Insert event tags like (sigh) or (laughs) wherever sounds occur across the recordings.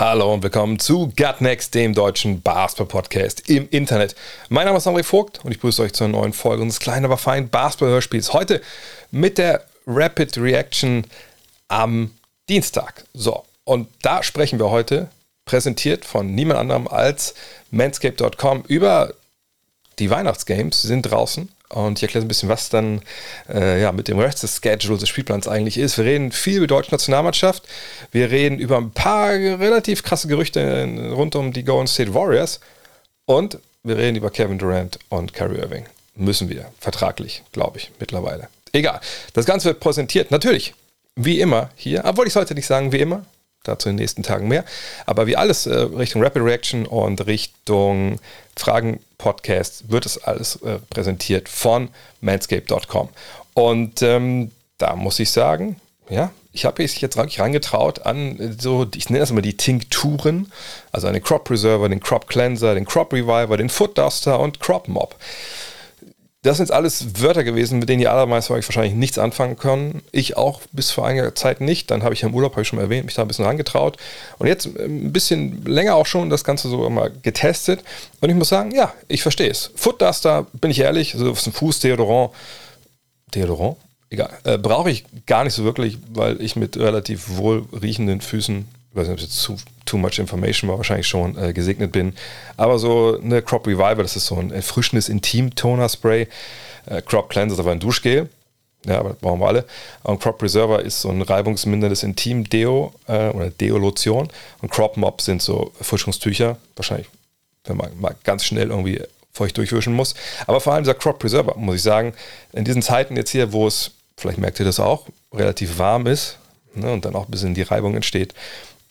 Hallo und willkommen zu Gut Next, dem deutschen Basketball-Podcast im Internet. Mein Name ist André Vogt und ich begrüße euch zu einer neuen Folge unseres kleinen, aber feinen Basketball-Hörspiels. Heute mit der Rapid Reaction am Dienstag. So, und da sprechen wir heute, präsentiert von niemand anderem als manscape.com, über die Weihnachtsgames. Sie sind draußen und ich erkläre ein bisschen, was dann äh, ja, mit dem Rest des Schedules des Spielplans eigentlich ist. Wir reden viel über die deutsche Nationalmannschaft. Wir reden über ein paar relativ krasse Gerüchte rund um die Golden State Warriors. Und wir reden über Kevin Durant und Kyrie Irving. Müssen wir. Vertraglich, glaube ich, mittlerweile. Egal. Das Ganze wird präsentiert, natürlich, wie immer hier. Obwohl ich sollte nicht sagen, wie immer. Dazu in den nächsten Tagen mehr. Aber wie alles äh, Richtung Rapid Reaction und Richtung Fragen-Podcast wird es alles äh, präsentiert von manscape.com. Und ähm, da muss ich sagen, ja, ich habe mich jetzt wirklich rangetraut an äh, so, ich nenne das immer die Tinkturen, also an den Crop Preserver, den Crop Cleanser, den Crop Reviver, den Foot Duster und Crop Mop. Das sind jetzt alles Wörter gewesen, mit denen die allermeisten euch wahrscheinlich nichts anfangen können. Ich auch bis vor einiger Zeit nicht. Dann habe ich ja im Urlaub, habe ich schon mal erwähnt, mich da ein bisschen rangetraut. Und jetzt ein bisschen länger auch schon das Ganze so mal getestet. Und ich muss sagen, ja, ich verstehe es. Foot Duster, bin ich ehrlich, so ein Fußdeodorant. Deodorant? Egal. Äh, Brauche ich gar nicht so wirklich, weil ich mit relativ wohl riechenden Füßen ich weiß nicht, ob es jetzt zu, too much information war, wahrscheinlich schon äh, gesegnet bin. Aber so eine Crop Reviver, das ist so ein erfrischendes Intim-Toner-Spray. Äh, Crop Cleanser ist aber ein Duschgel. Ja, aber das brauchen wir alle. Und Crop Preserver ist so ein reibungsminderndes Intim-Deo äh, oder Deo-Lotion. Und Crop Mop sind so Erfrischungstücher. Wahrscheinlich, wenn man mal ganz schnell irgendwie feucht durchwischen muss. Aber vor allem dieser Crop Preserver, muss ich sagen, in diesen Zeiten jetzt hier, wo es, vielleicht merkt ihr das auch, relativ warm ist ne, und dann auch ein bisschen die Reibung entsteht,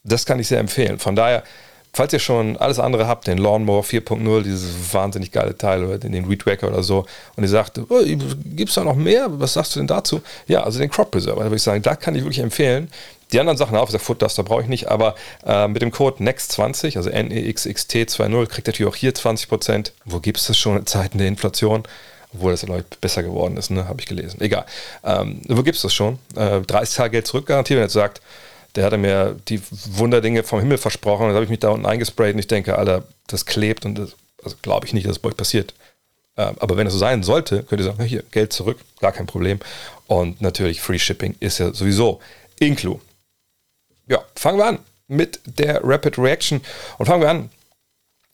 das kann ich sehr empfehlen. Von daher, falls ihr schon alles andere habt, den Lawnmower 4.0, dieses wahnsinnig geile Teil oder den, Weed Wacker oder so, und ihr sagt, oh, gibt es da noch mehr? Was sagst du denn dazu? Ja, also den Crop Preserver, da würde ich sagen, da kann ich wirklich empfehlen. Die anderen Sachen auch, der Foot Duster brauche ich nicht, aber äh, mit dem Code NEXT20, also NEXXT20, kriegt ihr natürlich auch hier 20%. Wo gibt es das schon in Zeiten der Inflation? Obwohl das ja besser geworden ist, ne? habe ich gelesen. Egal. Ähm, wo gibt es das schon? Äh, 30 Tage Geld zurück garantiert, wenn ihr sagt, der hatte mir die Wunderdinge vom Himmel versprochen. Und da habe ich mich da unten eingesprayt und ich denke, Alter, das klebt und das also glaube ich nicht, dass es bei euch passiert. Ähm, aber wenn es so sein sollte, könnt ihr sagen, hier, Geld zurück, gar kein Problem. Und natürlich, Free Shipping ist ja sowieso inclu. Ja, fangen wir an mit der Rapid Reaction und fangen wir an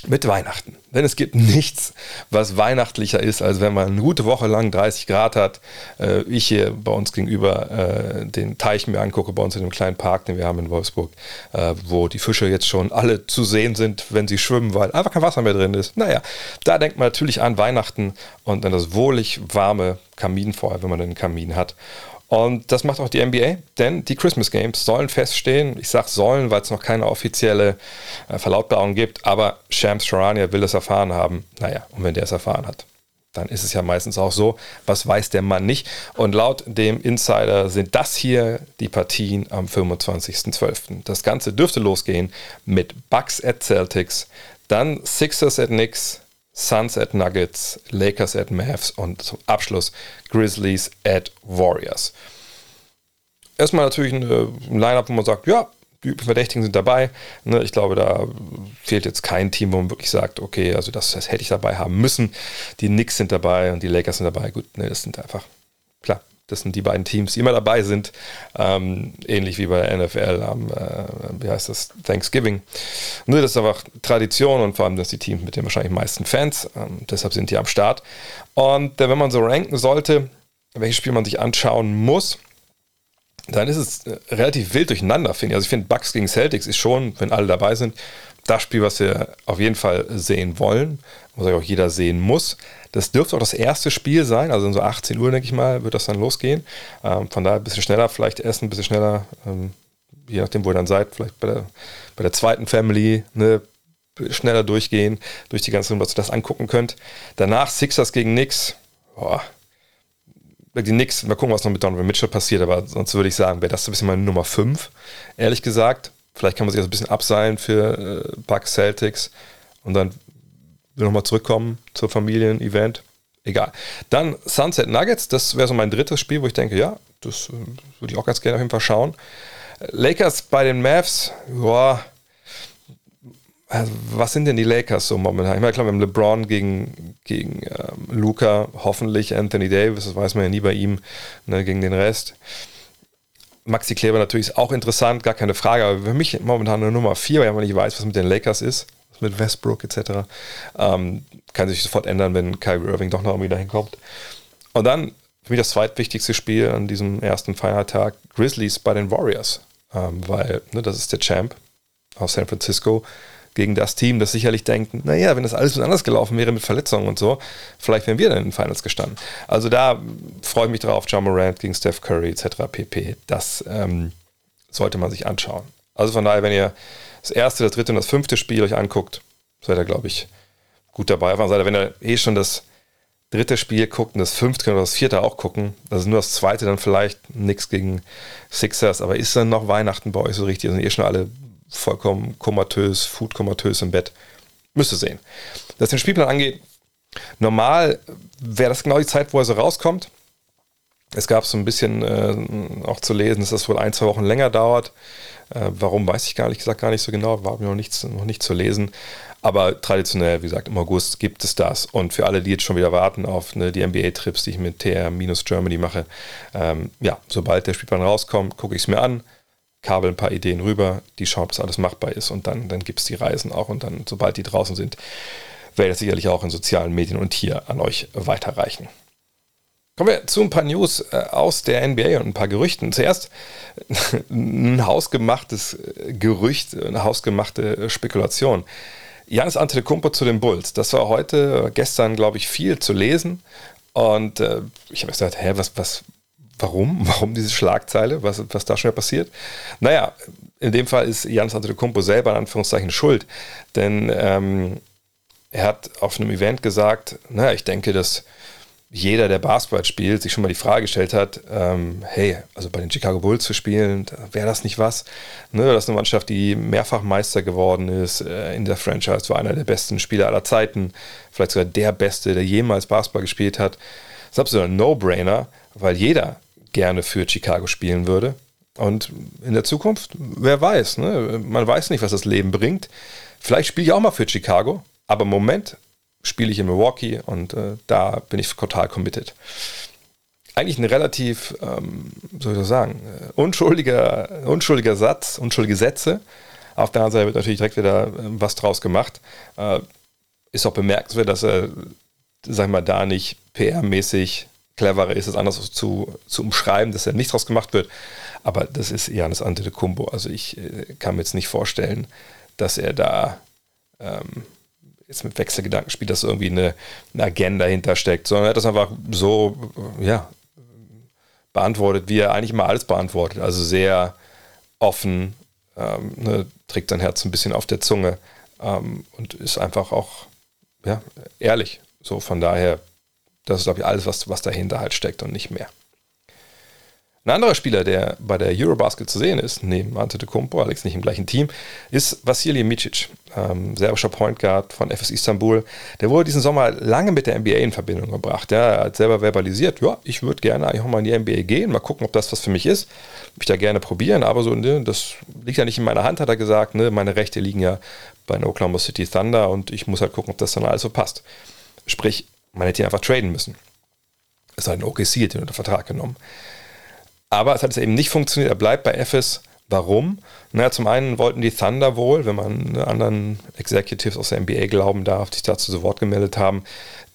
mit Weihnachten. Denn es gibt (laughs) nichts, was weihnachtlicher ist, als wenn man eine gute Woche lang 30 Grad hat. Äh, ich hier bei uns gegenüber äh, den Teich mir angucke, bei uns in dem kleinen Park, den wir haben in Wolfsburg, äh, wo die Fische jetzt schon alle zu sehen sind, wenn sie schwimmen, weil einfach kein Wasser mehr drin ist. Naja, da denkt man natürlich an Weihnachten und an das wohlig warme Kaminfeuer, wenn man einen Kamin hat. Und das macht auch die NBA, denn die Christmas Games sollen feststehen. Ich sage sollen, weil es noch keine offizielle äh, Verlautbarung gibt, aber Shams Charania will das erfahren haben. Naja, und wenn der es erfahren hat, dann ist es ja meistens auch so, was weiß der Mann nicht. Und laut dem Insider sind das hier die Partien am 25.12. Das Ganze dürfte losgehen mit Bucks at Celtics, dann Sixers at Knicks, Suns at Nuggets, Lakers at Mavs und zum Abschluss Grizzlies at Warriors. Erstmal natürlich ein Line-Up, wo man sagt, ja, die Verdächtigen sind dabei. Ne, ich glaube, da fehlt jetzt kein Team, wo man wirklich sagt, okay, also das, das hätte ich dabei haben müssen. Die Knicks sind dabei und die Lakers sind dabei. Gut, ne, das sind einfach, klar, das sind die beiden Teams, die immer dabei sind. Ähm, ähnlich wie bei der NFL am, äh, wie heißt das, Thanksgiving. Nur das ist einfach Tradition und vor allem das die Teams mit den wahrscheinlich meisten Fans. Ähm, deshalb sind die am Start. Und äh, wenn man so ranken sollte, welches Spiel man sich anschauen muss, dann ist es äh, relativ wild durcheinander, finde ich. Also ich finde, Bucks gegen Celtics ist schon, wenn alle dabei sind, das Spiel, was wir auf jeden Fall sehen wollen, was auch jeder sehen muss. Das dürfte auch das erste Spiel sein, also um so 18 Uhr, denke ich mal, wird das dann losgehen. Ähm, von daher ein bisschen schneller vielleicht essen, ein bisschen schneller, ähm, je nachdem, wo ihr dann seid, vielleicht bei der, bei der zweiten Family, ne, schneller durchgehen, durch die ganze Runde, dass ihr das angucken könnt. Danach Sixers gegen Knicks. Boah. Die Knicks, mal gucken, was noch mit Donovan Mitchell passiert, aber sonst würde ich sagen, wäre das so ein bisschen meine Nummer 5, ehrlich gesagt. Vielleicht kann man sich das ein bisschen abseilen für äh, Bucks Celtics und dann nochmal zurückkommen zur Familien-Event. Egal. Dann Sunset Nuggets, das wäre so mein drittes Spiel, wo ich denke, ja, das äh, würde ich auch ganz gerne auf jeden Fall schauen. Lakers bei den Mavs, ja, also was sind denn die Lakers so momentan? Ich meine, klar, wir haben LeBron gegen, gegen ähm, Luca, hoffentlich Anthony Davis, das weiß man ja nie bei ihm, ne, gegen den Rest. Maxi Kleber natürlich ist auch interessant, gar keine Frage, aber für mich momentan eine Nummer 4, weil man nicht weiß, was mit den Lakers ist, mit Westbrook etc. Ähm, kann sich sofort ändern, wenn Kyrie Irving doch noch irgendwie dahin kommt. Und dann für mich das zweitwichtigste Spiel an diesem ersten Feiertag, Grizzlies bei den Warriors, ähm, weil ne, das ist der Champ aus San Francisco gegen das Team, das sicherlich denkt, naja, wenn das alles anders gelaufen wäre mit Verletzungen und so, vielleicht wären wir dann in den Finals gestanden. Also da freue ich mich drauf, John Morant gegen Steph Curry etc. pp. Das ähm, sollte man sich anschauen. Also von daher, wenn ihr das erste, das dritte und das fünfte Spiel euch anguckt, seid ihr, glaube ich, gut dabei. Auf Seite, wenn ihr eh schon das dritte Spiel guckt und das fünfte oder das vierte auch gucken, also nur das zweite dann vielleicht nichts gegen Sixers, aber ist dann noch Weihnachten bei euch so richtig? Sind eh schon alle vollkommen komatös, foodkomatös im Bett. Müsste sehen. Was den Spielplan angeht, normal wäre das genau die Zeit, wo er so rauskommt. Es gab so ein bisschen äh, auch zu lesen, dass das wohl ein, zwei Wochen länger dauert. Äh, warum, weiß ich gar nicht, gesagt gar nicht so genau, war mir noch, nichts, noch nicht zu lesen. Aber traditionell, wie gesagt, im August gibt es das. Und für alle, die jetzt schon wieder warten auf ne, die NBA-Trips, die ich mit TR-Germany mache, ähm, ja, sobald der Spielplan rauskommt, gucke ich es mir an, kabel ein paar Ideen rüber, die schauen, ob das alles machbar ist und dann, dann gibt es die Reisen auch und dann, sobald die draußen sind, werde ich das sicherlich auch in sozialen Medien und hier an euch weiterreichen. Kommen wir zu ein paar News äh, aus der NBA und ein paar Gerüchten. Zuerst (laughs) ein hausgemachtes Gerücht, eine hausgemachte Spekulation. Janis Antetokounmpo zu den Bulls. Das war heute, gestern, glaube ich, viel zu lesen. Und äh, ich habe gesagt, hä, was, was, Warum? (laughs) Warum diese Schlagzeile? Was, was da schon wieder passiert? Naja, in dem Fall ist Janis Antetokounmpo selber in Anführungszeichen schuld, denn ähm, er hat auf einem Event gesagt, naja, ich denke, dass jeder, der Basketball spielt, sich schon mal die Frage gestellt hat, ähm, hey, also bei den Chicago Bulls zu spielen, wäre das nicht was? Ne, das ist eine Mannschaft, die mehrfach Meister geworden ist äh, in der Franchise, war einer der besten Spieler aller Zeiten, vielleicht sogar der Beste, der jemals Basketball gespielt hat. Das ist absolut ein No-Brainer, weil jeder gerne für Chicago spielen würde. Und in der Zukunft, wer weiß, ne? man weiß nicht, was das Leben bringt. Vielleicht spiele ich auch mal für Chicago, aber Moment spiele ich in Milwaukee und äh, da bin ich total committed. Eigentlich ein relativ, ähm, soll ich sagen, äh, unschuldiger, unschuldiger Satz, unschuldige Sätze. Auf der anderen Seite wird natürlich direkt wieder äh, was draus gemacht. Äh, ist auch bemerkenswert, dass er, sag ich mal, da nicht PR-mäßig cleverer ist, es anders zu, zu umschreiben, dass er nicht draus gemacht wird. Aber das ist Janis Antetokounmpo. Also ich äh, kann mir jetzt nicht vorstellen, dass er da ähm, jetzt mit Wechselgedanken spielt, dass irgendwie eine, eine Agenda hintersteckt, sondern er hat das einfach so, ja, beantwortet, wie er eigentlich immer alles beantwortet. Also sehr offen, ähm, ne, trägt sein Herz ein bisschen auf der Zunge ähm, und ist einfach auch ja, ehrlich. So von daher das ist, glaube ich, alles, was, was dahinter halt steckt und nicht mehr. Ein anderer Spieler, der bei der Eurobasket zu sehen ist, neben Antetokounmpo, Alex nicht im gleichen Team, ist Vasilij Micic, ähm, serbischer Point Guard von FS Istanbul. Der wurde diesen Sommer lange mit der NBA in Verbindung gebracht. Ja, er hat selber verbalisiert, ja, ich würde gerne eigentlich auch mal in die NBA gehen, mal gucken, ob das was für mich ist. Mich da gerne probieren, aber so, ne, das liegt ja nicht in meiner Hand, hat er gesagt. Ne, meine Rechte liegen ja bei den Oklahoma City Thunder und ich muss halt gucken, ob das dann alles so passt. Sprich, man hätte ihn einfach traden müssen. Es sei denn, OKC ihn unter Vertrag genommen. Aber es hat eben nicht funktioniert. Er bleibt bei FS. Warum? Naja, zum einen wollten die Thunder wohl, wenn man anderen Executives aus der NBA glauben darf, die sich dazu zu Wort gemeldet haben,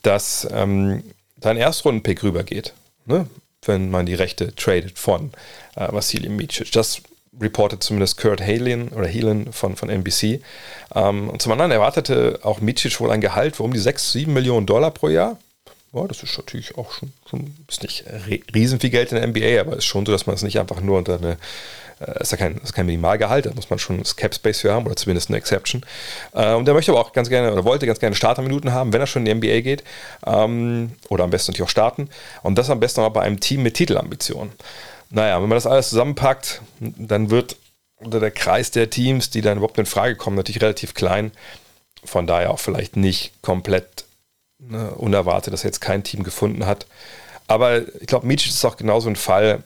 dass ähm, da ein Erstrundenpick rübergeht, ne? wenn man die Rechte tradet von äh, Vasilij Micic. Das reportet zumindest Kurt Halen oder Helen von, von NBC. Ähm, und zum anderen erwartete auch Micic wohl ein Gehalt von um die 6, 7 Millionen Dollar pro Jahr. Ja, das ist natürlich auch schon, schon ist nicht riesen viel Geld in der NBA, aber es ist schon so, dass man es nicht einfach nur unter eine, äh, ist ja kein, ist kein Minimalgehalt, da muss man schon das Cap Space für haben oder zumindest eine Exception. Äh, und der möchte aber auch ganz gerne oder wollte ganz gerne Starterminuten haben, wenn er schon in die NBA geht ähm, oder am besten natürlich auch starten und das am besten auch bei einem Team mit Titelambitionen. Naja, wenn man das alles zusammenpackt, dann wird oder der Kreis der Teams, die dann überhaupt in Frage kommen, natürlich relativ klein. Von daher auch vielleicht nicht komplett ne, unerwartet, dass er jetzt kein Team gefunden hat. Aber ich glaube, Micic ist auch genauso ein Fall.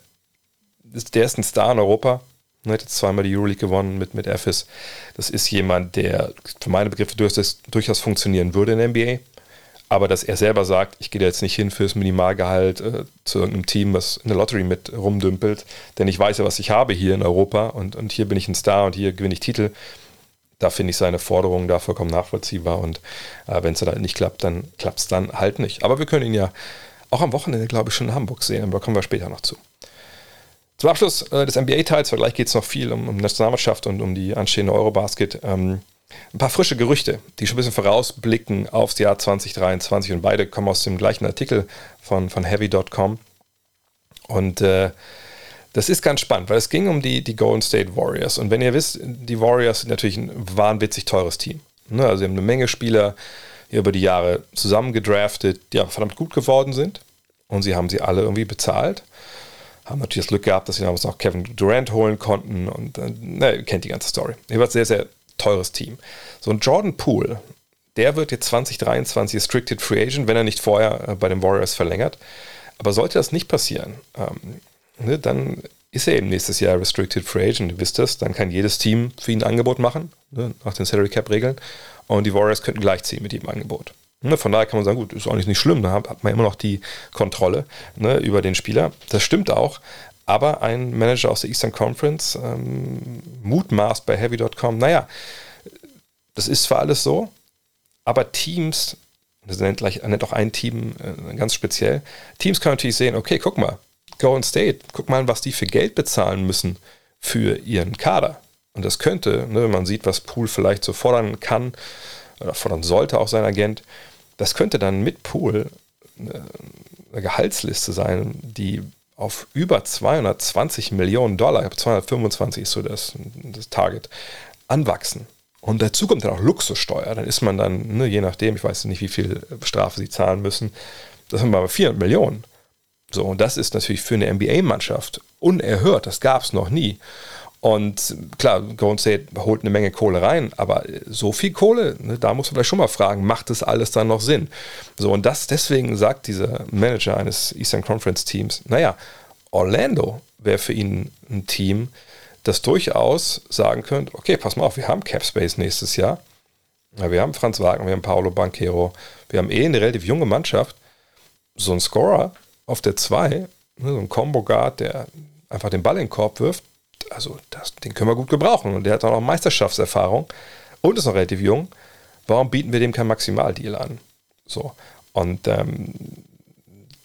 Der ist ein Star in Europa. Er hat jetzt zweimal die Euroleague gewonnen mit, mit Ephes. Das ist jemand, der für meine Begriffe durchaus, durchaus funktionieren würde in der NBA. Aber dass er selber sagt, ich gehe da jetzt nicht hin fürs Minimalgehalt äh, zu irgendeinem Team, was in der Lottery mit rumdümpelt, denn ich weiß ja, was ich habe hier in Europa und, und hier bin ich ein Star und hier gewinne ich Titel. Da finde ich seine Forderungen da vollkommen nachvollziehbar und äh, wenn es dann nicht klappt, dann klappt es dann halt nicht. Aber wir können ihn ja auch am Wochenende, glaube ich, schon in Hamburg sehen, aber kommen wir später noch zu. Zum Abschluss äh, des NBA-Teils, weil gleich geht es noch viel um, um Nationalmannschaft und um die anstehende Eurobasket. Ähm, ein paar frische Gerüchte, die schon ein bisschen vorausblicken aufs Jahr 2023 und beide kommen aus dem gleichen Artikel von, von heavy.com. Und äh, das ist ganz spannend, weil es ging um die, die Golden State Warriors. Und wenn ihr wisst, die Warriors sind natürlich ein wahnwitzig teures Team. Ne? Also sie haben eine Menge Spieler hier über die Jahre zusammengedraftet, die ja verdammt gut geworden sind. Und sie haben sie alle irgendwie bezahlt. Haben natürlich das Glück gehabt, dass sie damals noch Kevin Durant holen konnten. Und äh, na, ihr kennt die ganze Story. Jedenfalls sehr, sehr teures Team. So ein Jordan Poole, der wird jetzt 2023 Restricted Free Agent, wenn er nicht vorher äh, bei den Warriors verlängert. Aber sollte das nicht passieren, ähm, ne, dann ist er eben nächstes Jahr Restricted Free Agent. Ihr wisst das, dann kann jedes Team für ihn ein Angebot machen, ne, nach den Salary Cap Regeln. Und die Warriors könnten gleichziehen mit ihm Angebot. Ne, von daher kann man sagen, gut, ist auch nicht, schlimm, da hat, man immer noch die Kontrolle ne, über den Spieler. Das stimmt auch, aber ein Manager aus der Eastern Conference ähm, mutmaßt bei Heavy.com, naja, das ist zwar alles so, aber Teams, das nennt, gleich, nennt auch ein Team äh, ganz speziell, Teams können natürlich sehen, okay, guck mal, Golden State, guck mal, was die für Geld bezahlen müssen für ihren Kader. Und das könnte, ne, wenn man sieht, was Pool vielleicht so fordern kann, oder fordern sollte auch sein Agent, das könnte dann mit Pool eine, äh, eine Gehaltsliste sein, die auf über 220 Millionen Dollar, 225 ist so das, das Target, anwachsen. Und dazu kommt dann auch Luxussteuer. Dann ist man dann, ne, je nachdem, ich weiß nicht, wie viel Strafe sie zahlen müssen, das sind wir bei 400 Millionen. So, und das ist natürlich für eine NBA-Mannschaft unerhört. Das gab es noch nie. Und klar, Golden State holt eine Menge Kohle rein, aber so viel Kohle, ne, da muss man vielleicht schon mal fragen, macht das alles dann noch Sinn? So, und das deswegen sagt dieser Manager eines Eastern Conference Teams, naja, Orlando wäre für ihn ein Team, das durchaus sagen könnte, okay, pass mal auf, wir haben Cap Space nächstes Jahr. Ja, wir haben Franz Wagner, wir haben Paolo Banquero, wir haben eh eine relativ junge Mannschaft. So ein Scorer auf der 2, ne, so ein Combo Guard, der einfach den Ball in den Korb wirft, also das, den können wir gut gebrauchen. Und der hat auch noch Meisterschaftserfahrung und ist noch relativ jung. Warum bieten wir dem kein Maximaldeal an? So. Und ähm,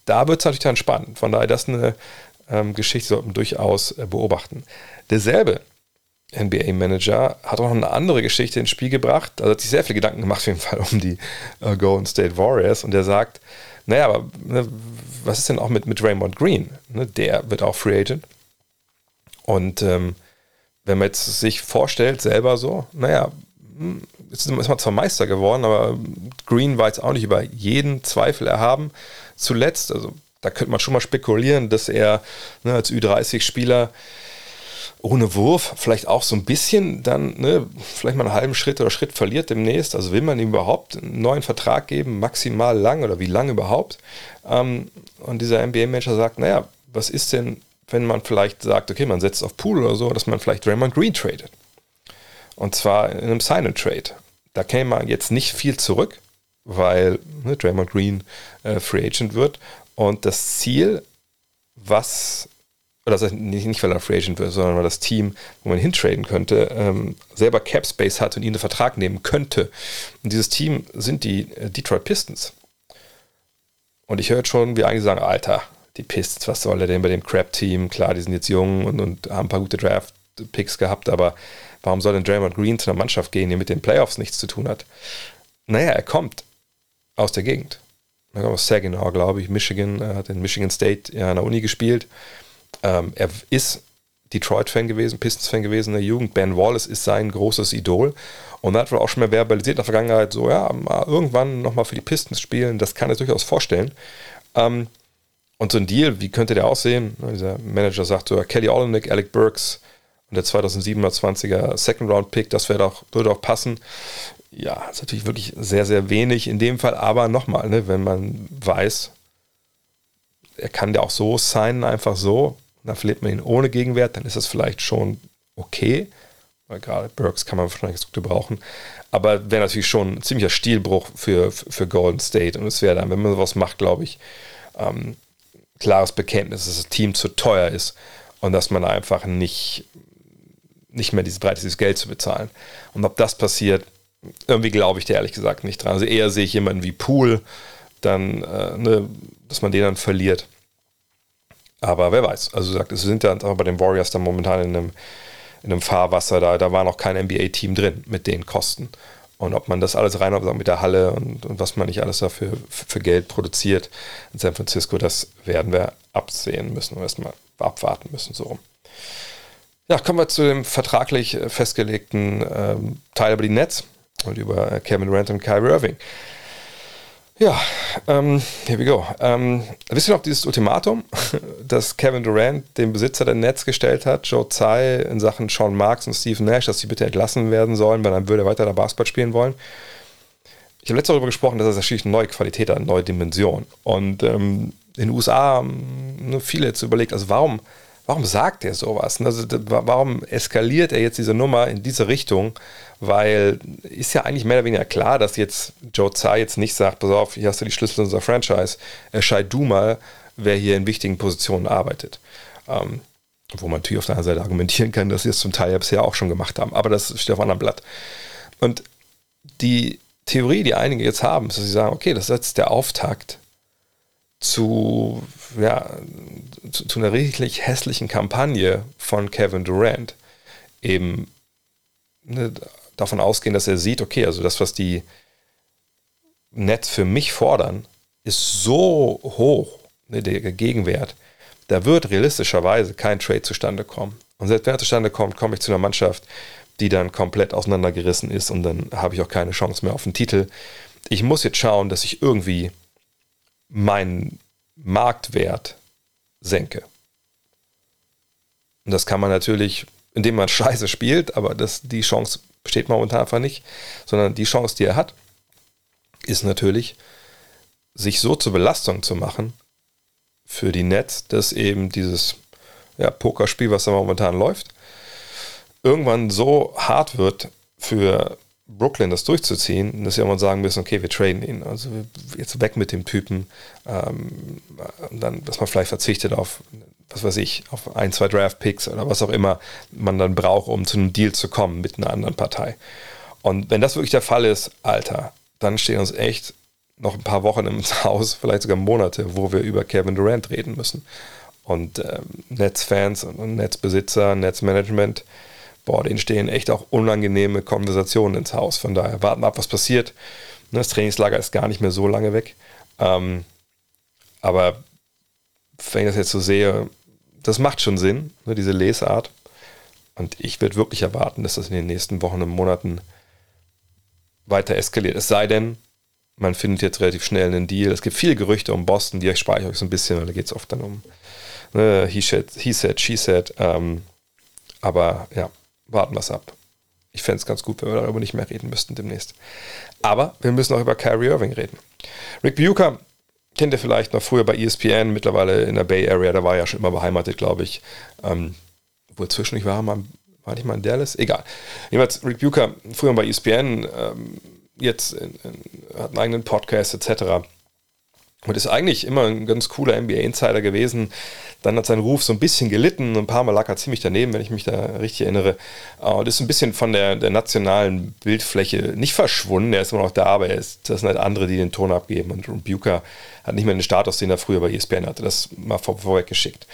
da wird es natürlich dann spannend. Von daher, das ist eine ähm, Geschichte, sollten wir durchaus äh, beobachten. Derselbe NBA-Manager hat auch noch eine andere Geschichte ins Spiel gebracht. Also hat sich sehr viel Gedanken gemacht, auf jeden Fall, um die äh, Golden State Warriors. Und der sagt: Naja, aber ne, was ist denn auch mit, mit Raymond Green? Ne, der wird auch Free Agent. Und ähm, wenn man jetzt sich vorstellt, selber so, naja, hm, jetzt ist man zwar Meister geworden, aber Green war jetzt auch nicht über jeden Zweifel erhaben. Zuletzt, also da könnte man schon mal spekulieren, dass er ne, als Ü30-Spieler ohne Wurf vielleicht auch so ein bisschen dann, ne, vielleicht mal einen halben Schritt oder Schritt verliert demnächst. Also will man ihm überhaupt einen neuen Vertrag geben, maximal lang oder wie lang überhaupt? Ähm, und dieser NBA-Manager sagt, naja, was ist denn, wenn man vielleicht sagt, okay, man setzt auf Pool oder so, dass man vielleicht Raymond Green tradet. Und zwar in einem Sign-and-Trade. Da käme man jetzt nicht viel zurück, weil ne, Draymond Green äh, Free Agent wird. Und das Ziel, was, oder das nicht, nicht weil er Free Agent wird, sondern weil das Team, wo man hintraden könnte, ähm, selber Cap Space hat und ihn einen Vertrag nehmen könnte. Und dieses Team sind die äh, Detroit Pistons. Und ich höre schon, wie einige sagen, Alter, die Pistons, was soll er denn bei dem Crap-Team? Klar, die sind jetzt jung und, und haben ein paar gute Draft-Picks gehabt, aber warum soll denn Draymond Green zu einer Mannschaft gehen, die mit den Playoffs nichts zu tun hat? Naja, er kommt aus der Gegend. aus Saginaw, glaube ich, Michigan, er hat in Michigan State ja, an der Uni gespielt. Ähm, er ist Detroit-Fan gewesen, Pistons-Fan gewesen in der Jugend. Ben Wallace ist sein großes Idol. Und er hat wohl auch schon mal verbalisiert in der Vergangenheit, so, ja, mal irgendwann nochmal für die Pistons spielen, das kann er durchaus vorstellen. Ähm, und so ein Deal, wie könnte der aussehen? Dieser Manager sagt so, Kelly Olenek, Alec Burks und der 2027er Second Round Pick, das doch, würde auch passen. Ja, ist natürlich wirklich sehr, sehr wenig in dem Fall, aber nochmal, ne, wenn man weiß, er kann der auch so sein, einfach so, da verliert man ihn ohne Gegenwert, dann ist das vielleicht schon okay. Weil gerade Burks kann man wahrscheinlich gut gebrauchen. Aber wäre natürlich schon ein ziemlicher Stilbruch für, für Golden State. Und es wäre dann, wenn man sowas macht, glaube ich, ähm, klares Bekenntnis, dass das Team zu teuer ist und dass man einfach nicht, nicht mehr diese Breite, dieses Geld zu bezahlen. Und ob das passiert, irgendwie glaube ich da ehrlich gesagt nicht dran. Also eher sehe ich jemanden wie Pool, dann, äh, ne, dass man den dann verliert. Aber wer weiß. Also sagt, es sind ja bei den Warriors dann momentan in einem, in einem Fahrwasser, da, da war noch kein NBA-Team drin mit den Kosten. Und ob man das alles rein mit der Halle und, und was man nicht alles dafür für, Geld produziert in San Francisco, das werden wir absehen müssen und erstmal abwarten müssen. So. Ja, kommen wir zu dem vertraglich festgelegten ähm, Teil über die Nets und über Kevin Durant und Kyrie Irving. Ja, ähm, here we go. Ähm, wisst ihr noch dieses Ultimatum, (laughs) das Kevin Durant dem Besitzer der Nets gestellt hat, Joe Tsai, in Sachen Sean Marks und Steve Nash, dass sie bitte entlassen werden sollen, weil dann würde er weiter da Basketball spielen wollen? Ich habe letztes darüber gesprochen, dass das natürlich eine neue Qualität hat, eine neue Dimension. Und ähm, in den USA haben ne, viele jetzt überlegt, also warum, warum sagt er sowas? Also warum eskaliert er jetzt diese Nummer in diese Richtung? weil ist ja eigentlich mehr oder weniger klar, dass jetzt Joe Tsai jetzt nicht sagt, pass auf, hier hast du die Schlüssel unserer Franchise, entscheid du mal, wer hier in wichtigen Positionen arbeitet. Ähm, wo man natürlich auf der anderen Seite argumentieren kann, dass sie es zum Teil ja bisher auch schon gemacht haben, aber das steht auf einem anderen Blatt. Und die Theorie, die einige jetzt haben, ist, dass sie sagen, okay, das ist jetzt der Auftakt zu, ja, zu, zu einer richtig hässlichen Kampagne von Kevin Durant. Eben ne, davon ausgehen, dass er sieht, okay, also das, was die Nets für mich fordern, ist so hoch, ne, der Gegenwert, da wird realistischerweise kein Trade zustande kommen. Und selbst wenn er zustande kommt, komme ich zu einer Mannschaft, die dann komplett auseinandergerissen ist und dann habe ich auch keine Chance mehr auf den Titel. Ich muss jetzt schauen, dass ich irgendwie meinen Marktwert senke. Und das kann man natürlich, indem man (laughs) scheiße spielt, aber das, die Chance besteht momentan einfach nicht, sondern die Chance, die er hat, ist natürlich, sich so zur Belastung zu machen für die Nets, dass eben dieses ja, Pokerspiel, was da momentan läuft, irgendwann so hart wird für Brooklyn das durchzuziehen, dass sie irgendwann sagen müssen, okay, wir traden ihn. Also jetzt weg mit dem Typen. Ähm, dann, dass man vielleicht verzichtet auf was weiß ich, auf ein, zwei Draft-Picks oder was auch immer man dann braucht, um zu einem Deal zu kommen mit einer anderen Partei. Und wenn das wirklich der Fall ist, Alter, dann stehen uns echt noch ein paar Wochen im (laughs) Haus, vielleicht sogar Monate, wo wir über Kevin Durant reden müssen. Und ähm, Netzfans und Netzbesitzer, Netzmanagement, boah, denen stehen echt auch unangenehme Konversationen ins Haus. Von daher warten wir ab, was passiert. Das Trainingslager ist gar nicht mehr so lange weg. Ähm, aber wenn ich das jetzt so sehe, das macht schon Sinn, ne, diese Lesart. Und ich würde wirklich erwarten, dass das in den nächsten Wochen und Monaten weiter eskaliert. Es sei denn, man findet jetzt relativ schnell einen Deal. Es gibt viele Gerüchte um Boston, die spare ich euch so ein bisschen, weil da geht es oft dann um ne, he, said, he said, she said. Ähm, aber ja, warten wir es ab. Ich fände es ganz gut, wenn wir darüber nicht mehr reden müssten demnächst. Aber wir müssen auch über Kyrie Irving reden. Rick Bucher kennt ihr vielleicht noch früher bei ESPN, mittlerweile in der Bay Area, da war er ja schon immer beheimatet, glaube ich. Ähm, wo zwischendurch war, mal, war nicht mal in Dallas? Egal. Jedenfalls, Rick Bucher, früher bei ESPN, ähm, jetzt in, in, hat einen eigenen Podcast etc. Und ist eigentlich immer ein ganz cooler NBA-Insider gewesen. Dann hat sein Ruf so ein bisschen gelitten. Ein paar Mal lag er ziemlich daneben, wenn ich mich da richtig erinnere. Und ist ein bisschen von der, der nationalen Bildfläche nicht verschwunden. Er ist immer noch da, aber ist, das sind halt andere, die den Ton abgeben. Und Bucher hat nicht mehr den Status, den er früher bei ESPN hatte. Das mal vor, vorweg geschickt.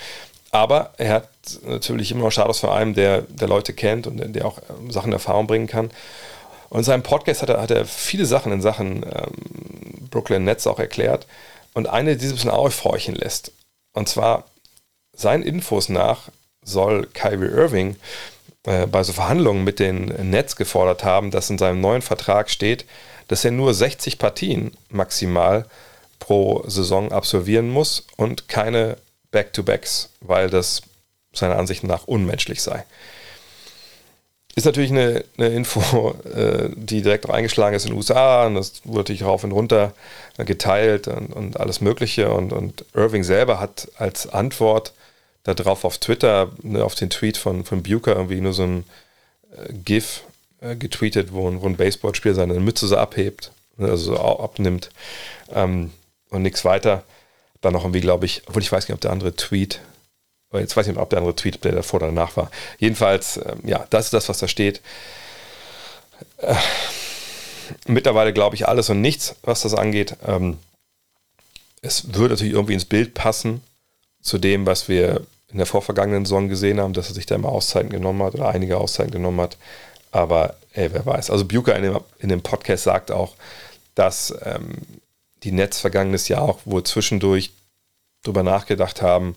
Aber er hat natürlich immer noch Status von einem, der, der Leute kennt und der auch Sachen in Erfahrung bringen kann. Und in seinem Podcast hat er, hat er viele Sachen in Sachen ähm, Brooklyn Nets auch erklärt. Und eine, die sich ein bisschen aufhorchen lässt. Und zwar, seinen Infos nach soll Kyrie Irving äh, bei so Verhandlungen mit den Nets gefordert haben, dass in seinem neuen Vertrag steht, dass er nur 60 Partien maximal pro Saison absolvieren muss und keine Back-to-Backs, weil das seiner Ansicht nach unmenschlich sei. Ist natürlich eine, eine Info, (laughs) äh, die direkt eingeschlagen ist in den USA und das wurde natürlich rauf und runter geteilt und, und alles Mögliche. Und, und Irving selber hat als Antwort darauf auf Twitter, ne, auf den Tweet von, von Bucher, irgendwie nur so ein äh, GIF äh, getweetet, wo, wo ein Baseballspieler seine Mütze so abhebt, ne, also so abnimmt ähm, und nichts weiter. Dann noch irgendwie, glaube ich, obwohl ich weiß nicht, ob der andere Tweet Jetzt weiß ich nicht, ob der andere Tweet, der davor oder danach war. Jedenfalls, äh, ja, das ist das, was da steht. Äh, mittlerweile glaube ich alles und nichts, was das angeht. Ähm, es würde natürlich irgendwie ins Bild passen zu dem, was wir in der vorvergangenen Saison gesehen haben, dass er sich da immer Auszeiten genommen hat oder einige Auszeiten genommen hat. Aber ey, wer weiß. Also Buker in dem, in dem Podcast sagt auch, dass ähm, die Nets vergangenes Jahr auch wohl zwischendurch drüber nachgedacht haben,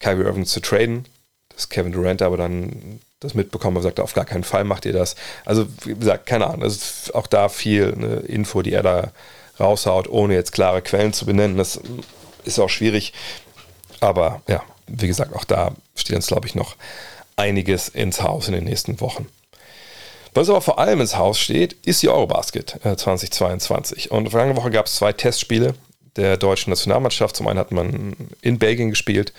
Kyrie Irving zu traden. Dass Kevin Durant aber dann das mitbekommen und sagt, auf gar keinen Fall macht ihr das. Also, wie gesagt, keine Ahnung. Das ist auch da viel eine Info, die er da raushaut, ohne jetzt klare Quellen zu benennen. Das ist auch schwierig. Aber ja, wie gesagt, auch da steht uns, glaube ich, noch einiges ins Haus in den nächsten Wochen. Was aber vor allem ins Haus steht, ist die Eurobasket 2022. Äh, und vergangene Woche gab es zwei Testspiele der deutschen Nationalmannschaft. Zum einen hat man in Belgien gespielt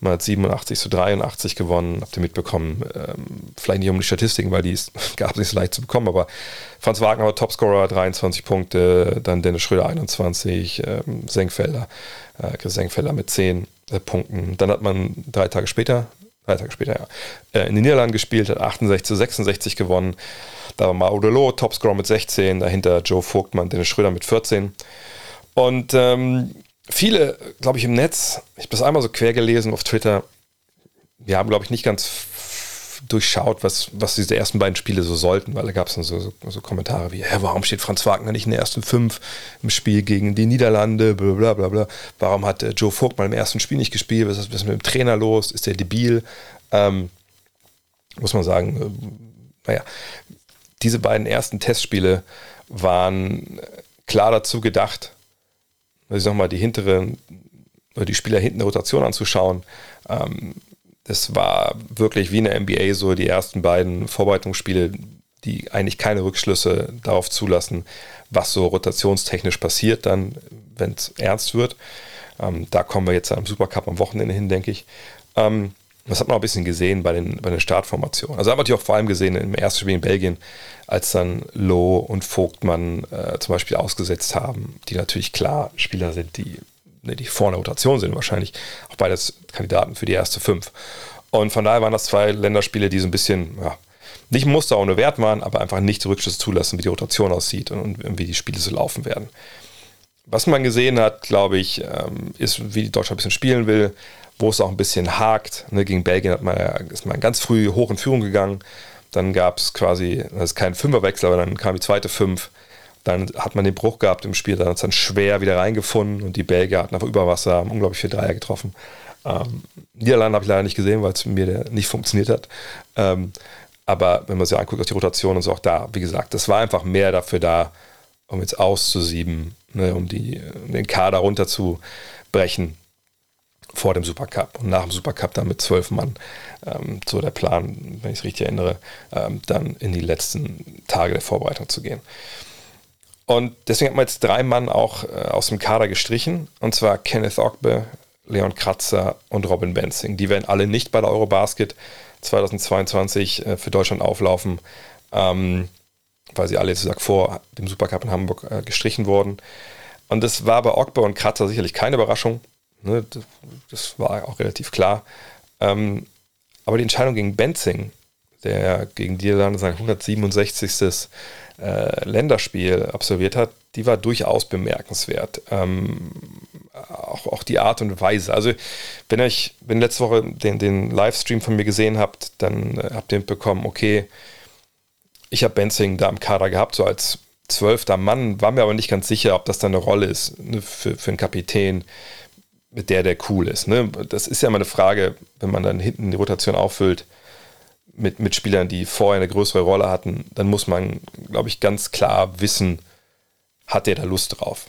man hat 87 zu 83 gewonnen, habt ihr mitbekommen. Ähm, vielleicht nicht um die Statistiken, weil die (laughs) gab es nicht so leicht zu bekommen, aber Franz Wagner war Topscorer, 23 Punkte, dann Dennis Schröder 21, ähm, Senkfelder, äh, Chris Senkfelder mit 10 äh, Punkten. Dann hat man drei Tage später, drei Tage später, ja, äh, in den Niederlanden gespielt, hat 68 zu 66 gewonnen. Da war Maudelo, Topscorer mit 16, dahinter Joe Vogtmann, Dennis Schröder mit 14. Und ähm, viele, glaube ich, im Netz, ich habe das einmal so quer gelesen auf Twitter, wir haben, glaube ich, nicht ganz durchschaut, was, was diese ersten beiden Spiele so sollten, weil da gab es dann so, so, so, Kommentare wie, hä, warum steht Franz Wagner nicht in den ersten fünf im Spiel gegen die Niederlande, bla bla bla. Warum hat äh, Joe Vogt mal im ersten Spiel nicht gespielt? Was ist, was ist mit dem Trainer los? Ist der debil? Ähm, muss man sagen, äh, naja, diese beiden ersten Testspiele waren klar dazu gedacht, sich nochmal die hinteren, die Spieler hinten der Rotation anzuschauen. Ähm, das war wirklich wie in der NBA so die ersten beiden Vorbereitungsspiele, die eigentlich keine Rückschlüsse darauf zulassen, was so rotationstechnisch passiert, dann, wenn es ernst wird. Ähm, da kommen wir jetzt am Supercup am Wochenende hin, denke ich. Das hat man auch ein bisschen gesehen bei den, bei den Startformationen. Also haben wir auch vor allem gesehen im ersten Spiel in Belgien, als dann Loh und Vogtmann äh, zum Beispiel ausgesetzt haben, die natürlich klar Spieler sind, die, ne, die vor einer Rotation sind, wahrscheinlich auch beides Kandidaten für die erste fünf. Und von daher waren das zwei Länderspiele, die so ein bisschen, ja, nicht Muster ohne Wert waren, aber einfach nicht Rückschlüsse zulassen, wie die Rotation aussieht und, und wie die Spiele so laufen werden. Was man gesehen hat, glaube ich, ähm, ist, wie Deutschland ein bisschen spielen will, wo es auch ein bisschen hakt. Ne, gegen Belgien hat man, ist man ganz früh hoch in Führung gegangen. Dann gab es quasi, das ist kein Fünferwechsel, aber dann kam die zweite Fünf. Dann hat man den Bruch gehabt im Spiel, dann hat es dann schwer wieder reingefunden und die Belgier hatten auf Überwasser, haben unglaublich viel Dreier getroffen. Ähm, Niederlande habe ich leider nicht gesehen, weil es mir nicht funktioniert hat. Ähm, aber wenn man sich anguckt auf die Rotation und so auch da, wie gesagt, das war einfach mehr dafür da, um jetzt auszusieben, ne, um, die, um den Kader runterzubrechen vor dem Supercup und nach dem Supercup dann mit zwölf Mann. Ähm, so der Plan, wenn ich es richtig erinnere, ähm, dann in die letzten Tage der Vorbereitung zu gehen. Und deswegen hat man jetzt drei Mann auch äh, aus dem Kader gestrichen, und zwar Kenneth Ogbe, Leon Kratzer und Robin Benzing. Die werden alle nicht bei der Eurobasket 2022 äh, für Deutschland auflaufen, ähm, weil sie alle jetzt gesagt, vor dem Supercup in Hamburg äh, gestrichen wurden. Und das war bei Ogbe und Kratzer sicherlich keine Überraschung. Ne, das war auch relativ klar. Ähm, aber die Entscheidung gegen Benzing, der gegen Niederlande sein 167. Äh, Länderspiel absolviert hat, die war durchaus bemerkenswert. Ähm, auch, auch die Art und Weise. Also, wenn euch, wenn letzte Woche den, den Livestream von mir gesehen habt, dann äh, habt ihr mitbekommen, okay, ich habe Benzing da im Kader gehabt, so als zwölfter Mann, war mir aber nicht ganz sicher, ob das dann eine Rolle ist ne, für, für einen Kapitän, mit der der cool ist. Ne? Das ist ja immer eine Frage, wenn man dann hinten die Rotation auffüllt mit, mit Spielern, die vorher eine größere Rolle hatten, dann muss man, glaube ich, ganz klar wissen, hat der da Lust drauf.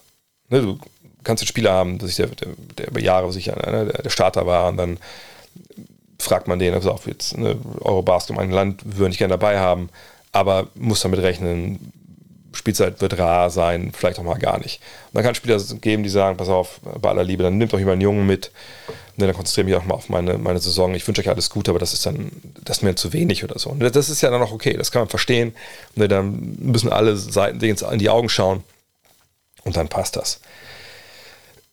Ne? Du kannst einen Spieler haben, der, der, der über Jahre sicher ne, der Starter war und dann fragt man den, also auch jetzt ne, Eurobasket, mein Land würde ich gerne dabei haben, aber muss damit rechnen, Spielzeit wird rar sein, vielleicht auch mal gar nicht. Und dann kann es Spieler geben, die sagen, pass auf, bei aller Liebe, dann nimmt doch jemand einen Jungen mit, ne, dann konzentriere mich auch mal auf meine, meine Saison. Ich wünsche euch alles Gute, aber das ist dann, das ist mir zu wenig oder so. Und das ist ja dann auch okay, das kann man verstehen. Ne, dann müssen alle Seiten in die Augen schauen und dann passt das.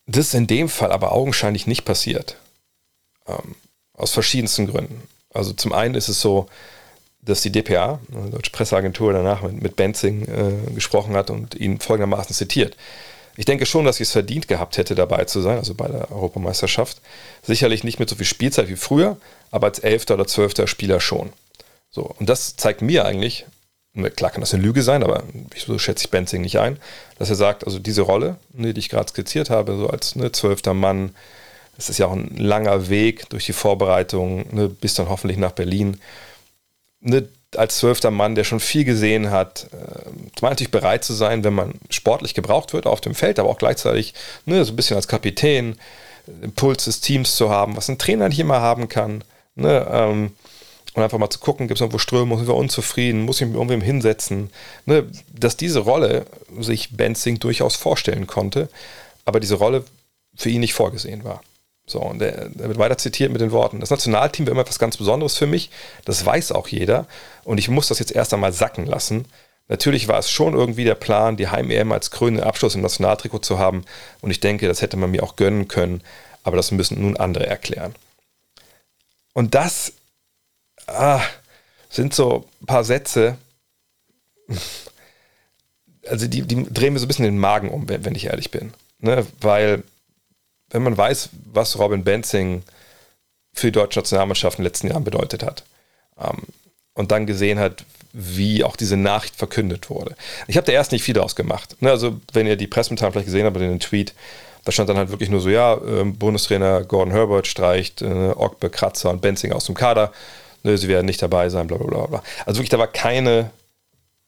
Das ist in dem Fall aber augenscheinlich nicht passiert. Ähm, aus verschiedensten Gründen. Also zum einen ist es so, dass die DPA, die Deutsche Presseagentur, danach mit, mit Benzing äh, gesprochen hat und ihn folgendermaßen zitiert. Ich denke schon, dass ich es verdient gehabt hätte, dabei zu sein, also bei der Europameisterschaft. Sicherlich nicht mit so viel Spielzeit wie früher, aber als Elfter oder Zwölfter Spieler schon. So, und das zeigt mir eigentlich, klar kann das eine Lüge sein, aber so schätze ich Benzing nicht ein, dass er sagt, also diese Rolle, ne, die ich gerade skizziert habe, so als ne, zwölfter Mann, das ist ja auch ein langer Weg durch die Vorbereitung, ne, bis dann hoffentlich nach Berlin ne, als zwölfter Mann, der schon viel gesehen hat, äh, natürlich bereit zu sein, wenn man sportlich gebraucht wird auf dem Feld, aber auch gleichzeitig ne, so ein bisschen als Kapitän, Impuls des Teams zu haben, was ein Trainer nicht immer haben kann. Ne, ähm, und einfach mal zu gucken, gibt es irgendwo Strömung, sind wir unzufrieden, muss ich mich irgendwem hinsetzen. Ne, dass diese Rolle sich Benzing durchaus vorstellen konnte, aber diese Rolle für ihn nicht vorgesehen war. So, und er, er wird weiter zitiert mit den Worten: Das Nationalteam wäre immer etwas ganz Besonderes für mich. Das weiß auch jeder. Und ich muss das jetzt erst einmal sacken lassen. Natürlich war es schon irgendwie der Plan, die Heim-EM als krönenden Abschluss im Nationaltrikot zu haben. Und ich denke, das hätte man mir auch gönnen können. Aber das müssen nun andere erklären. Und das ah, sind so ein paar Sätze, also die, die drehen mir so ein bisschen den Magen um, wenn, wenn ich ehrlich bin. Ne? Weil wenn man weiß, was Robin Benzing für die deutsche Nationalmannschaft in den letzten Jahren bedeutet hat ähm, und dann gesehen hat, wie auch diese Nachricht verkündet wurde. Ich habe da erst nicht viel draus gemacht. Ne, also, wenn ihr die Pressemitteilung vielleicht gesehen habt, in den Tweet, da stand dann halt wirklich nur so, ja, äh, Bundestrainer Gordon Herbert streicht äh, Ogbe, Kratzer und Benzing aus dem Kader. Ne, sie werden nicht dabei sein, bla bla bla. bla. Also wirklich, da war keine,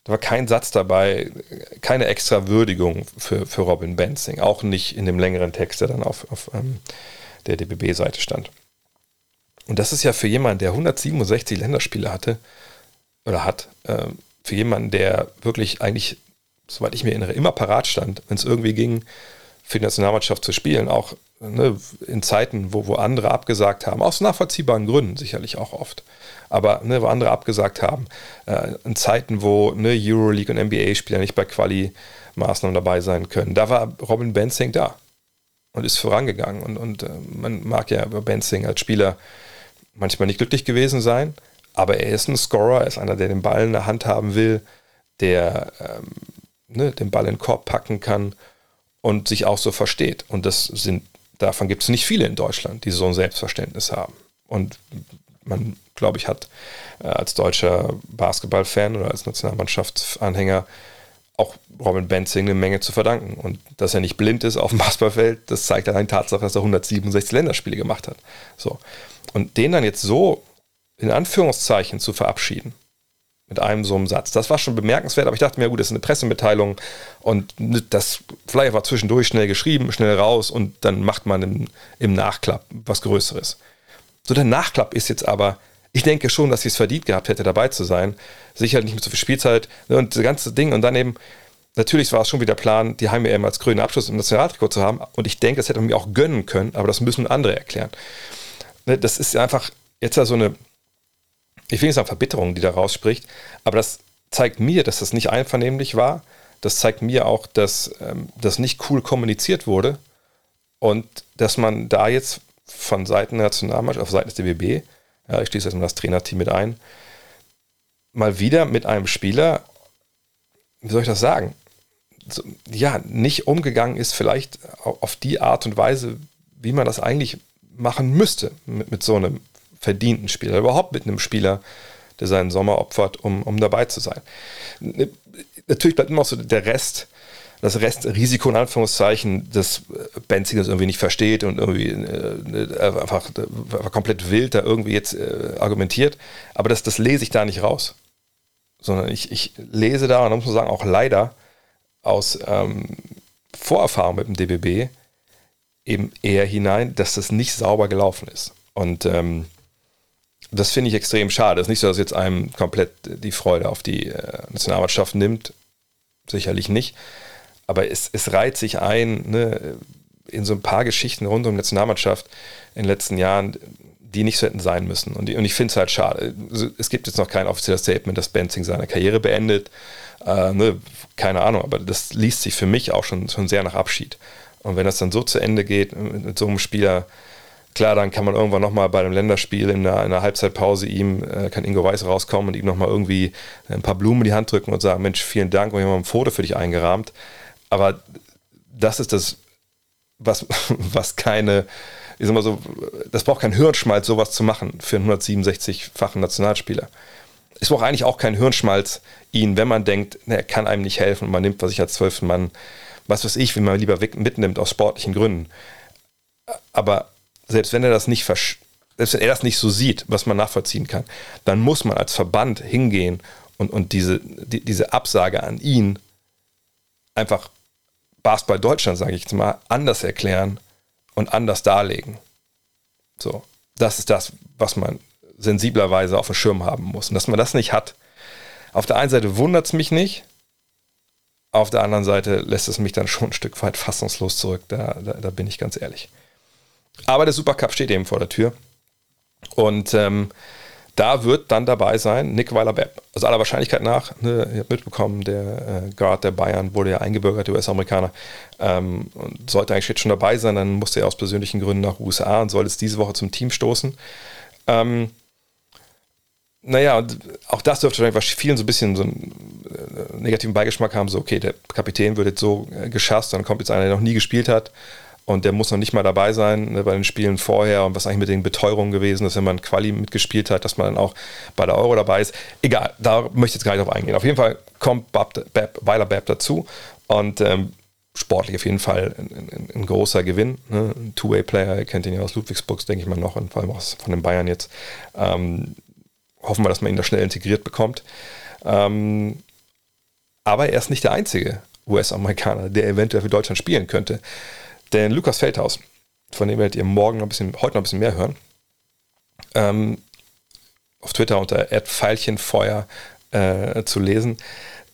da war kein Satz dabei, keine extra Würdigung für, für Robin Benzing, auch nicht in dem längeren Text, der dann auf, auf ähm, der DBB-Seite stand. Und das ist ja für jemanden, der 167 Länderspiele hatte oder hat, äh, für jemanden, der wirklich eigentlich, soweit ich mir erinnere, immer parat stand, wenn es irgendwie ging, für die Nationalmannschaft zu spielen, auch ne, in Zeiten, wo, wo andere abgesagt haben, aus nachvollziehbaren Gründen sicherlich auch oft aber ne, wo andere abgesagt haben, äh, in Zeiten, wo ne, Euroleague und NBA-Spieler nicht bei Quali-Maßnahmen dabei sein können, da war Robin Benzing da und ist vorangegangen. Und, und äh, man mag ja über Benzing als Spieler manchmal nicht glücklich gewesen sein, aber er ist ein Scorer, er ist einer, der den Ball in der Hand haben will, der ähm, ne, den Ball in den Korb packen kann und sich auch so versteht. Und das sind, davon gibt es nicht viele in Deutschland, die so ein Selbstverständnis haben. Und man, glaube ich, hat äh, als deutscher Basketballfan oder als Nationalmannschaftsanhänger auch Robin Benzing eine Menge zu verdanken. Und dass er nicht blind ist auf dem Basketballfeld, das zeigt allein Tatsache, dass er 167 Länderspiele gemacht hat. So. Und den dann jetzt so in Anführungszeichen zu verabschieden, mit einem so einem Satz. Das war schon bemerkenswert, aber ich dachte mir, gut, das ist eine Pressemitteilung und das vielleicht war zwischendurch schnell geschrieben, schnell raus und dann macht man im, im Nachklapp was Größeres. So der Nachklapp ist jetzt aber, ich denke schon, dass ich es verdient gehabt hätte, dabei zu sein. Sicher nicht mit so viel Spielzeit ne, und das ganze Ding. Und dann eben, natürlich war es schon wieder Plan, die Heim-EM als grünen Abschluss im Nationaltrikot zu haben. Und ich denke, das hätte man mir auch gönnen können, aber das müssen andere erklären. Ne, das ist einfach jetzt ja so eine, ich will nicht sagen Verbitterung, die da rausspricht, aber das zeigt mir, dass das nicht einvernehmlich war. Das zeigt mir auch, dass ähm, das nicht cool kommuniziert wurde und dass man da jetzt von Seiten der Nationalmannschaft, auf Seiten des DBB, ja, ich schließe jetzt mal das Trainerteam mit ein, mal wieder mit einem Spieler, wie soll ich das sagen, so, ja, nicht umgegangen ist, vielleicht auf die Art und Weise, wie man das eigentlich machen müsste mit, mit so einem verdienten Spieler, überhaupt mit einem Spieler, der seinen Sommer opfert, um, um dabei zu sein. natürlich bleibt immer noch so der Rest, das Restrisiko in Anführungszeichen, dass Benzing das irgendwie nicht versteht und irgendwie äh, einfach, einfach, komplett wild da irgendwie jetzt äh, argumentiert. Aber das, das lese ich da nicht raus. Sondern ich, ich lese da, und da muss man sagen, auch leider aus ähm, Vorerfahrung mit dem DBB eben eher hinein, dass das nicht sauber gelaufen ist. Und ähm, das finde ich extrem schade. Es ist nicht so, dass jetzt einem komplett die Freude auf die äh, Nationalmannschaft nimmt. Sicherlich nicht. Aber es, es reiht sich ein ne, in so ein paar Geschichten rund um die Nationalmannschaft in den letzten Jahren, die nicht so hätten sein müssen. Und, und ich finde es halt schade. Es gibt jetzt noch kein offizielles Statement, dass Benzing seine Karriere beendet. Äh, ne, keine Ahnung, aber das liest sich für mich auch schon, schon sehr nach Abschied. Und wenn das dann so zu Ende geht mit so einem Spieler, Klar, dann kann man irgendwann nochmal bei einem Länderspiel in einer, in einer Halbzeitpause ihm, äh, kann Ingo Weiß rauskommen und ihm nochmal irgendwie ein paar Blumen in die Hand drücken und sagen, Mensch, vielen Dank, wir haben ein Foto für dich eingerahmt. Aber das ist das, was, (laughs) was keine, ich sag mal so, das braucht kein Hirnschmalz, sowas zu machen für einen 167-fachen Nationalspieler. Es braucht eigentlich auch kein Hirnschmalz, ihn, wenn man denkt, er kann einem nicht helfen und man nimmt was ich als zwölften Mann, was weiß ich, wie man lieber mitnimmt aus sportlichen Gründen. Aber selbst wenn er das nicht selbst wenn er das nicht so sieht, was man nachvollziehen kann, dann muss man als Verband hingehen und, und diese, die, diese Absage an ihn einfach Basketball Deutschland, sage ich jetzt mal, anders erklären und anders darlegen. So, das ist das, was man sensiblerweise auf dem Schirm haben muss. Und dass man das nicht hat, auf der einen Seite wundert es mich nicht, auf der anderen Seite lässt es mich dann schon ein Stück weit fassungslos zurück, da, da, da bin ich ganz ehrlich. Aber der Supercup steht eben vor der Tür. Und ähm, da wird dann dabei sein Nick Weiler-Bepp. Also aller Wahrscheinlichkeit nach, ne, ihr habt mitbekommen, der äh, Guard der Bayern wurde ja eingebürgert, der US-Amerikaner, ähm, und sollte eigentlich jetzt schon dabei sein, dann musste er aus persönlichen Gründen nach USA und soll jetzt diese Woche zum Team stoßen. Ähm, naja, und auch das dürfte wahrscheinlich vielen so ein bisschen so einen äh, negativen Beigeschmack haben, so okay, der Kapitän wird jetzt so äh, geschasst, dann kommt jetzt einer, der noch nie gespielt hat und der muss noch nicht mal dabei sein ne, bei den Spielen vorher und was eigentlich mit den Beteuerungen gewesen ist, wenn man Quali mitgespielt hat, dass man dann auch bei der Euro dabei ist. Egal, da möchte ich jetzt gar nicht drauf eingehen. Auf jeden Fall kommt Bab, Bab, Weiler Bab dazu und ähm, sportlich auf jeden Fall ein, ein, ein großer Gewinn. Ne? Ein Two-Way-Player, ihr kennt ihn ja aus Ludwigsburg, denke ich mal noch, und vor allem auch von den Bayern jetzt. Ähm, hoffen wir, dass man ihn da schnell integriert bekommt. Ähm, aber er ist nicht der einzige US-Amerikaner, der eventuell für Deutschland spielen könnte. Denn Lukas Feldhaus, von dem werdet ihr morgen noch ein bisschen, heute noch ein bisschen mehr hören, ähm, auf Twitter unter Pfeilchenfeuer äh, zu lesen,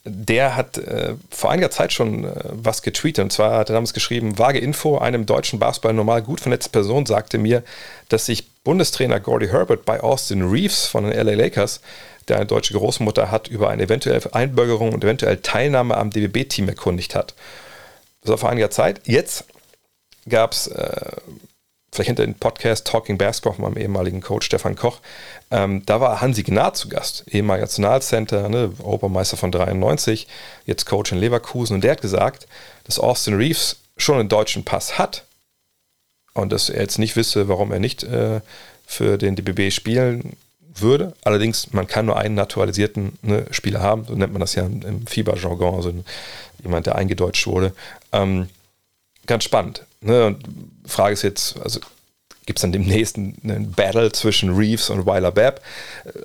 der hat äh, vor einiger Zeit schon äh, was getweetet. Und zwar hat er damals geschrieben: Vage Info, einem deutschen Basketball normal gut vernetzte Person sagte mir, dass sich Bundestrainer Gordy Herbert bei Austin Reeves von den LA Lakers, der eine deutsche Großmutter hat, über eine eventuelle Einbürgerung und eventuell Teilnahme am DBB-Team erkundigt hat. Das war vor einiger Zeit. Jetzt gab es, äh, vielleicht hinter den Podcast Talking Basketball von meinem ehemaligen Coach Stefan Koch, ähm, da war Hansi Gnad zu Gast, ehemaliger Nationalcenter, ne, Europameister von 93, jetzt Coach in Leverkusen. Und der hat gesagt, dass Austin Reeves schon einen deutschen Pass hat und dass er jetzt nicht wisse, warum er nicht äh, für den DBB spielen würde. Allerdings, man kann nur einen naturalisierten ne, Spieler haben, so nennt man das ja im Fieberjargon, also jemand, der eingedeutscht wurde. Ähm, ganz spannend. Ne? Und Frage ist jetzt, also gibt es dann demnächst einen Battle zwischen Reeves und Weiler Babb.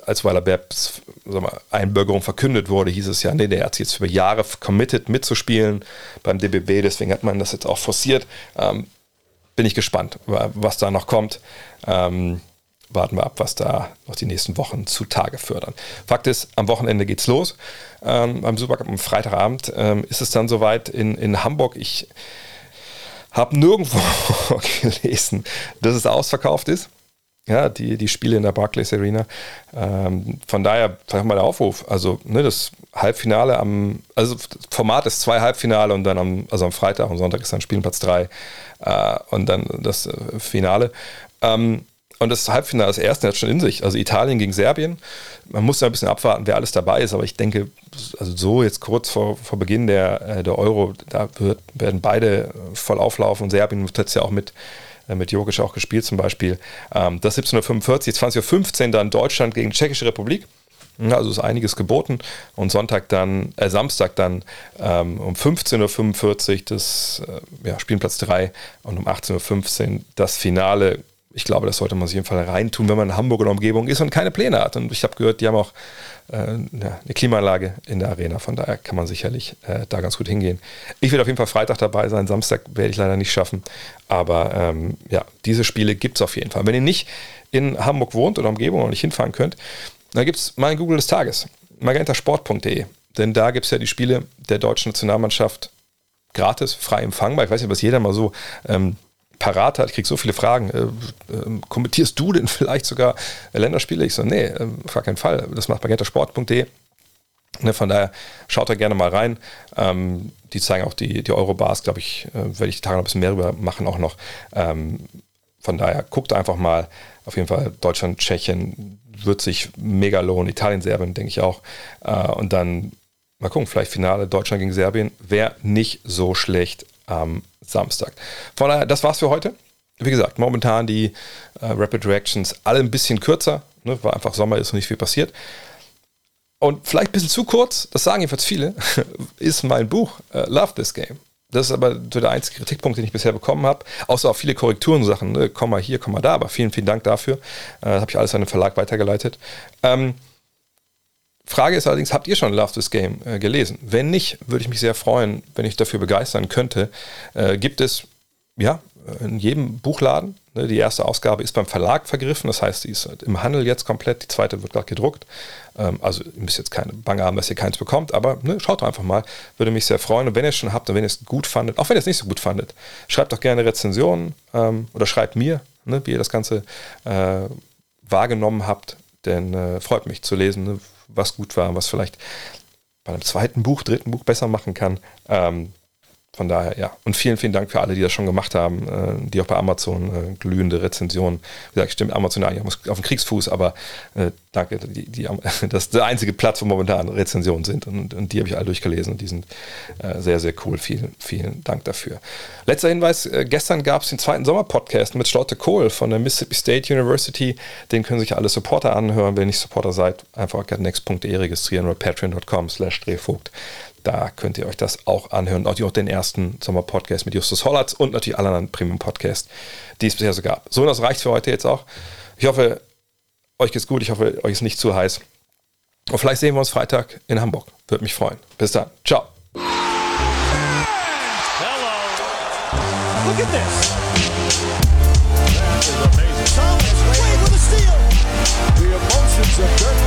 Als Weiler Babbs Einbürgerung verkündet wurde, hieß es ja, nee, der hat sich jetzt über Jahre committed mitzuspielen beim DBB, deswegen hat man das jetzt auch forciert. Ähm, bin ich gespannt, was da noch kommt. Ähm, warten wir ab, was da noch die nächsten Wochen zutage fördern. Fakt ist, am Wochenende geht's los. Ähm, beim Supercup am Freitagabend ähm, ist es dann soweit in, in Hamburg. Ich habe nirgendwo (laughs) gelesen, dass es ausverkauft ist. Ja, die, die Spiele in der Barclays Arena. Ähm, von daher, sag mal der Aufruf. Also, ne, das Halbfinale am, also Format ist zwei Halbfinale und dann am, also am Freitag und Sonntag ist dann Spielplatz drei äh, und dann das äh, Finale. Ähm, und das Halbfinale, das erste, hat schon in sich. Also Italien gegen Serbien. Man muss ja ein bisschen abwarten, wer alles dabei ist. Aber ich denke, also so jetzt kurz vor, vor Beginn der, äh, der Euro, da wird, werden beide voll auflaufen. Und Serbien wird jetzt ja auch mit, äh, mit Jokic auch gespielt zum Beispiel. Ähm, das 17.45 Uhr, 20.15 Uhr dann Deutschland gegen Tschechische Republik. Also ist einiges geboten. Und Sonntag dann, äh, Samstag dann ähm, um 15.45 Uhr das äh, ja, Spielplatz 3 und um 18.15 Uhr das Finale. Ich glaube, das sollte man sich auf jeden Fall reintun, wenn man in Hamburg oder Umgebung ist und keine Pläne hat. Und ich habe gehört, die haben auch äh, eine Klimaanlage in der Arena. Von daher kann man sicherlich äh, da ganz gut hingehen. Ich werde auf jeden Fall Freitag dabei sein. Samstag werde ich leider nicht schaffen. Aber ähm, ja, diese Spiele gibt es auf jeden Fall. Wenn ihr nicht in Hamburg wohnt oder Umgebung und nicht hinfahren könnt, dann gibt es mein Google des Tages, magentasport.de. Denn da gibt es ja die Spiele der deutschen Nationalmannschaft gratis, frei empfangbar. Ich weiß nicht, was jeder mal so ähm, parat hat. Ich kriege so viele Fragen. Äh, äh, kommentierst du denn (laughs) vielleicht sogar Länderspiele? Ich so, nee, äh, auf gar keinen Fall. Das macht magentasport.de. Ne, von daher schaut da gerne mal rein. Ähm, die zeigen auch die, die Eurobars, glaube ich, äh, werde ich die Tage noch ein bisschen mehr rüber machen auch noch. Ähm, von daher guckt einfach mal. Auf jeden Fall Deutschland, Tschechien, wird sich mega lohnen. Italien, Serbien, denke ich auch. Äh, und dann mal gucken, vielleicht Finale Deutschland gegen Serbien. Wäre nicht so schlecht am Samstag. Von daher, das war's für heute. Wie gesagt, momentan die äh, Rapid Reactions alle ein bisschen kürzer, ne, weil einfach Sommer ist und nicht viel passiert. Und vielleicht ein bisschen zu kurz, das sagen jedenfalls viele, (laughs) ist mein Buch äh, Love This Game. Das ist aber so der einzige Kritikpunkt, den ich bisher bekommen habe. Außer auch viele Korrekturen-Sachen. Ne? Komm mal hier, komm mal da. Aber vielen, vielen Dank dafür. Äh, habe ich alles an den Verlag weitergeleitet. Ähm, Frage ist allerdings, habt ihr schon Love This Game äh, gelesen? Wenn nicht, würde ich mich sehr freuen, wenn ich dafür begeistern könnte. Äh, gibt es ja in jedem Buchladen. Ne? Die erste Ausgabe ist beim Verlag vergriffen, das heißt, die ist im Handel jetzt komplett. Die zweite wird gerade gedruckt. Ähm, also ihr müsst jetzt keine Bange haben, dass ihr keins bekommt, aber ne, schaut doch einfach mal. Würde mich sehr freuen. Und wenn ihr es schon habt und wenn ihr es gut fandet, auch wenn ihr es nicht so gut fandet, schreibt doch gerne Rezensionen ähm, oder schreibt mir, ne, wie ihr das Ganze äh, wahrgenommen habt. Denn äh, freut mich zu lesen, ne, was gut war, was vielleicht bei einem zweiten Buch, dritten Buch besser machen kann. Ähm, von daher, ja. Und vielen, vielen Dank für alle, die das schon gemacht haben, äh, die auch bei Amazon äh, glühende Rezensionen. Wie gesagt, stimmt, Amazon eigentlich auf dem Kriegsfuß, aber äh, danke, die, die, (laughs) das ist der einzige Platz, wo momentan Rezensionen sind. Und, und die habe ich alle durchgelesen und die sind äh, sehr, sehr cool. Vielen, vielen Dank dafür. Letzter Hinweis: äh, Gestern gab es den zweiten Sommerpodcast mit Charlotte Kohl von der Mississippi State University. Den können sich alle Supporter anhören. Wenn ihr nicht Supporter seid, einfach getnext.de registrieren oder patreon.com/slash drehvogt. Da könnt ihr euch das auch anhören. Und auch den ersten Sommer-Podcast mit Justus Hollatz und natürlich alle anderen Premium-Podcasts, die es bisher so gab. So, das reicht für heute jetzt auch. Ich hoffe, euch geht's gut. Ich hoffe, euch ist nicht zu heiß. Und vielleicht sehen wir uns Freitag in Hamburg. Würde mich freuen. Bis dann. Ciao. Hello. Look at this. That is amazing. Thomas Wade with a steal. The emotions of Dirk